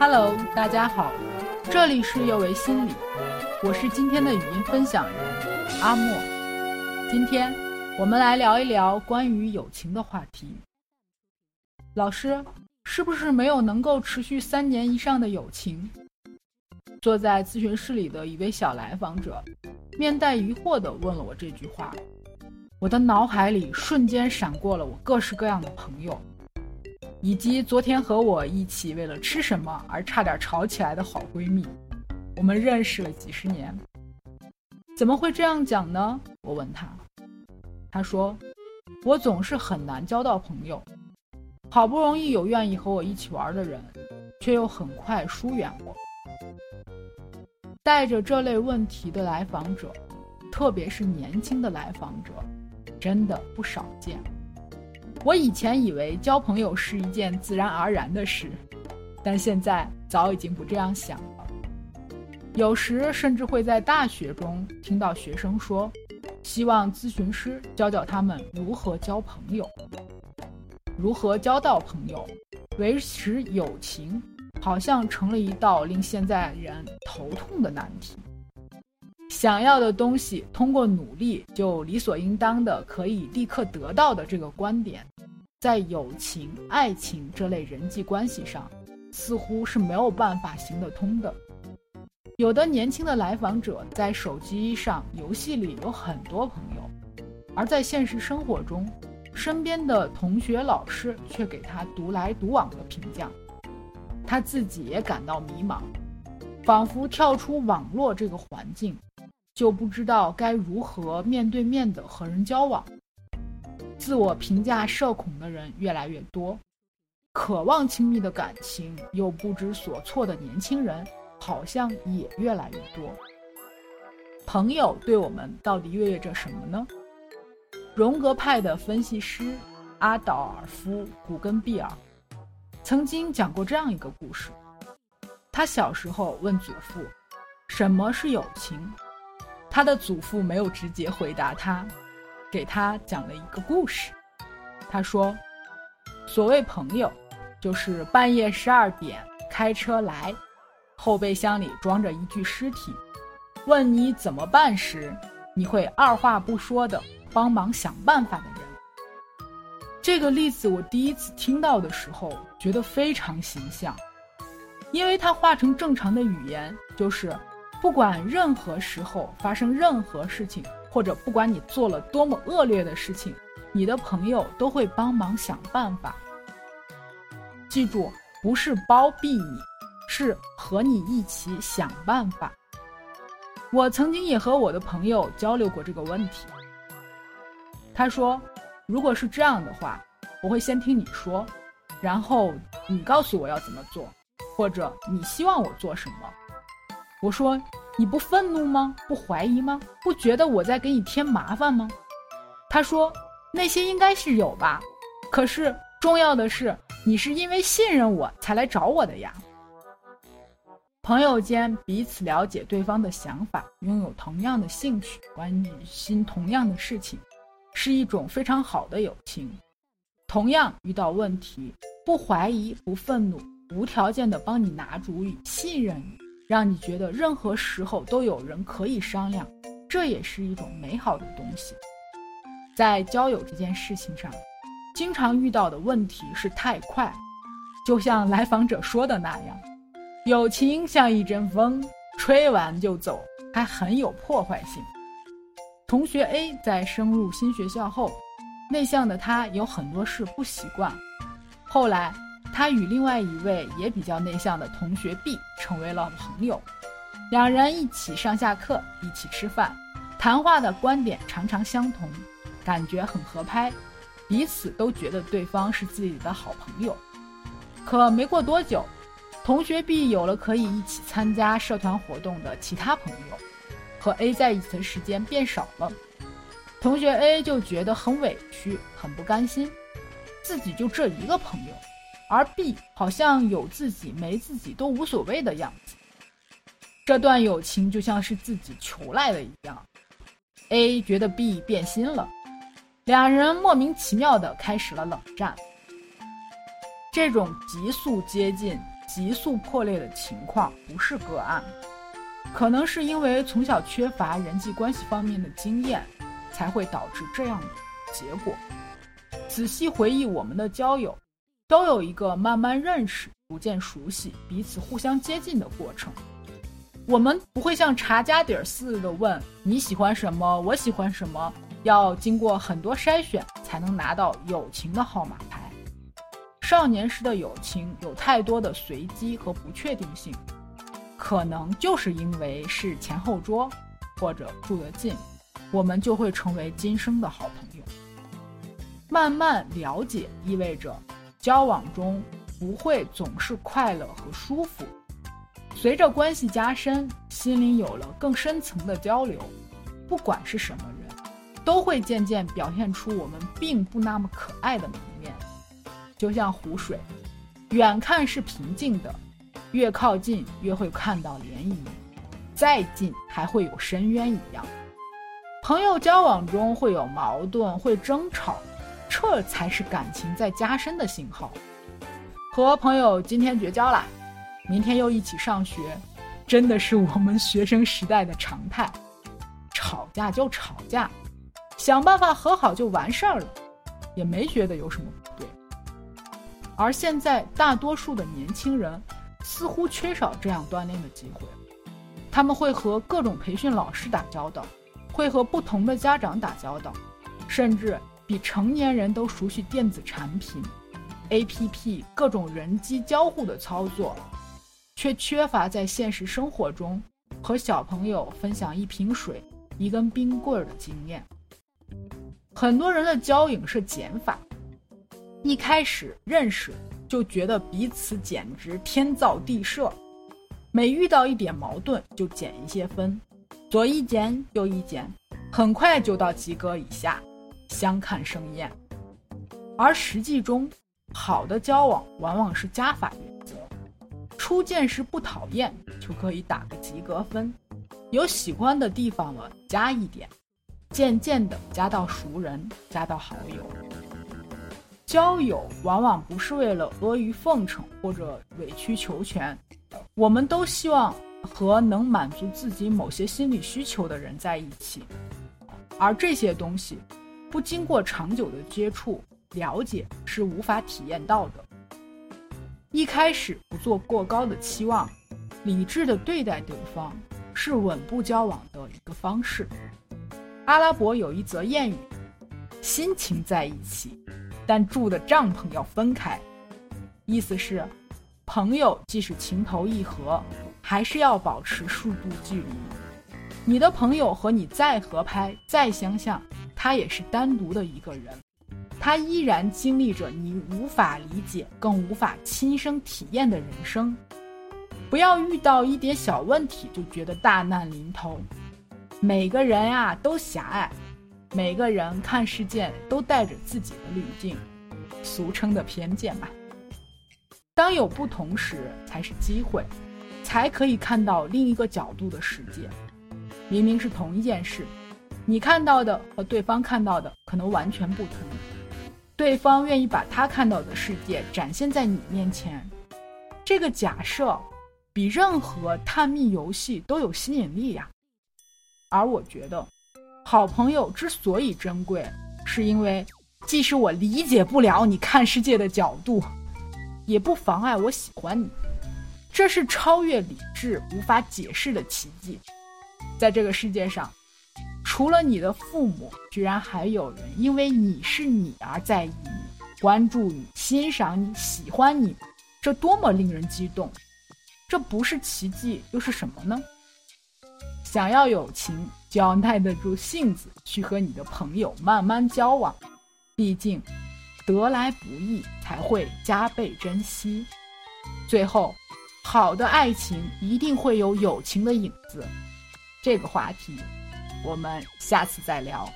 Hello，大家好，这里是又为心理，我是今天的语音分享人阿莫。今天我们来聊一聊关于友情的话题。老师，是不是没有能够持续三年以上的友情？坐在咨询室里的一位小来访者，面带疑惑地问了我这句话。我的脑海里瞬间闪过了我各式各样的朋友。以及昨天和我一起为了吃什么而差点吵起来的好闺蜜，我们认识了几十年，怎么会这样讲呢？我问她，她说：“我总是很难交到朋友，好不容易有愿意和我一起玩的人，却又很快疏远我。”带着这类问题的来访者，特别是年轻的来访者，真的不少见。我以前以为交朋友是一件自然而然的事，但现在早已经不这样想了。有时甚至会在大学中听到学生说，希望咨询师教教他们如何交朋友，如何交到朋友，维持友情，好像成了一道令现在人头痛的难题。想要的东西，通过努力就理所应当的可以立刻得到的这个观点，在友情、爱情这类人际关系上，似乎是没有办法行得通的。有的年轻的来访者在手机上、游戏里有很多朋友，而在现实生活中，身边的同学、老师却给他独来独往的评价，他自己也感到迷茫，仿佛跳出网络这个环境。就不知道该如何面对面的和人交往，自我评价社恐的人越来越多，渴望亲密的感情又不知所措的年轻人好像也越来越多。朋友对我们到底意味着什么呢？荣格派的分析师阿道尔夫·古根比尔曾经讲过这样一个故事：他小时候问祖父：“什么是友情？”他的祖父没有直接回答他，给他讲了一个故事。他说：“所谓朋友，就是半夜十二点开车来，后备箱里装着一具尸体，问你怎么办时，你会二话不说的帮忙想办法的人。”这个例子我第一次听到的时候，觉得非常形象，因为它化成正常的语言就是。不管任何时候发生任何事情，或者不管你做了多么恶劣的事情，你的朋友都会帮忙想办法。记住，不是包庇你，是和你一起想办法。我曾经也和我的朋友交流过这个问题。他说：“如果是这样的话，我会先听你说，然后你告诉我要怎么做，或者你希望我做什么。”我说：“你不愤怒吗？不怀疑吗？不觉得我在给你添麻烦吗？”他说：“那些应该是有吧，可是重要的是，你是因为信任我才来找我的呀。”朋友间彼此了解对方的想法，拥有同样的兴趣，关心同样的事情，是一种非常好的友情。同样遇到问题，不怀疑，不愤怒，无条件的帮你拿主意，信任你。让你觉得任何时候都有人可以商量，这也是一种美好的东西。在交友这件事情上，经常遇到的问题是太快，就像来访者说的那样，友情像一阵风，吹完就走，还很有破坏性。同学 A 在升入新学校后，内向的他有很多事不习惯，后来。他与另外一位也比较内向的同学 B 成为了朋友，两人一起上下课，一起吃饭，谈话的观点常常相同，感觉很合拍，彼此都觉得对方是自己的好朋友。可没过多久，同学 B 有了可以一起参加社团活动的其他朋友，和 A 在一起的时间变少了，同学 A 就觉得很委屈，很不甘心，自己就这一个朋友。而 B 好像有自己没自己都无所谓的样子，这段友情就像是自己求来的一样。A 觉得 B 变心了，两人莫名其妙的开始了冷战。这种急速接近、急速破裂的情况不是个案，可能是因为从小缺乏人际关系方面的经验，才会导致这样的结果。仔细回忆我们的交友，都有一个慢慢认识、逐渐熟悉、彼此互相接近的过程。我们不会像查家底儿似的问你喜欢什么，我喜欢什么，要经过很多筛选才能拿到友情的号码牌。少年时的友情有太多的随机和不确定性，可能就是因为是前后桌，或者住得近，我们就会成为今生的好朋友。慢慢了解意味着，交往中不会总是快乐和舒服。随着关系加深，心灵有了更深层的交流，不管是什么人，都会渐渐表现出我们并不那么可爱的一面。就像湖水，远看是平静的，越靠近越会看到涟漪，再近还会有深渊一样。朋友交往中会有矛盾，会争吵。这才是感情在加深的信号。和朋友今天绝交了，明天又一起上学，真的是我们学生时代的常态。吵架就吵架，想办法和好就完事儿了，也没觉得有什么不对。而现在大多数的年轻人似乎缺少这样锻炼的机会，他们会和各种培训老师打交道，会和不同的家长打交道，甚至。比成年人都熟悉电子产品、APP 各种人机交互的操作，却缺乏在现实生活中和小朋友分享一瓶水、一根冰棍的经验。很多人的交影是减法，一开始认识就觉得彼此简直天造地设，每遇到一点矛盾就减一些分，左一减右一减，很快就到及格以下。相看生厌，而实际中，好的交往往往是加法原则。初见时不讨厌，就可以打个及格分；有喜欢的地方了，加一点；渐渐的加到熟人，加到好友。交友往往不是为了阿谀奉承或者委曲求全，我们都希望和能满足自己某些心理需求的人在一起，而这些东西。不经过长久的接触了解是无法体验到的。一开始不做过高的期望，理智的对待对方，是稳步交往的一个方式。阿拉伯有一则谚语：“心情在一起，但住的帐篷要分开。”意思是，朋友即使情投意合，还是要保持适度距离。你的朋友和你再合拍、再相像。他也是单独的一个人，他依然经历着你无法理解、更无法亲身体验的人生。不要遇到一点小问题就觉得大难临头。每个人呀都狭隘，每个人看世界都带着自己的滤镜，俗称的偏见吧。当有不同时，才是机会，才可以看到另一个角度的世界。明明是同一件事。你看到的和对方看到的可能完全不同，对方愿意把他看到的世界展现在你面前，这个假设比任何探秘游戏都有吸引力呀。而我觉得，好朋友之所以珍贵，是因为即使我理解不了你看世界的角度，也不妨碍我喜欢你，这是超越理智无法解释的奇迹，在这个世界上。除了你的父母，居然还有人因为你是你而在意你、关注你、欣赏你、喜欢你，这多么令人激动！这不是奇迹又是什么呢？想要友情，就要耐得住性子去和你的朋友慢慢交往，毕竟得来不易，才会加倍珍惜。最后，好的爱情一定会有友情的影子。这个话题。我们下次再聊。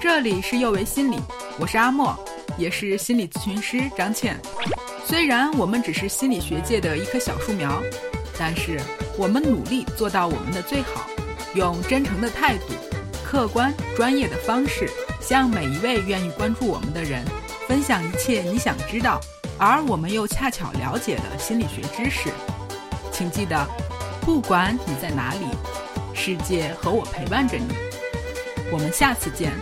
这里是幼为心理，我是阿莫，也是心理咨询师张倩。虽然我们只是心理学界的一棵小树苗，但是我们努力做到我们的最好，用真诚的态度、客观专业的方式，向每一位愿意关注我们的人分享一切你想知道，而我们又恰巧了解的心理学知识。请记得，不管你在哪里，世界和我陪伴着你。我们下次见。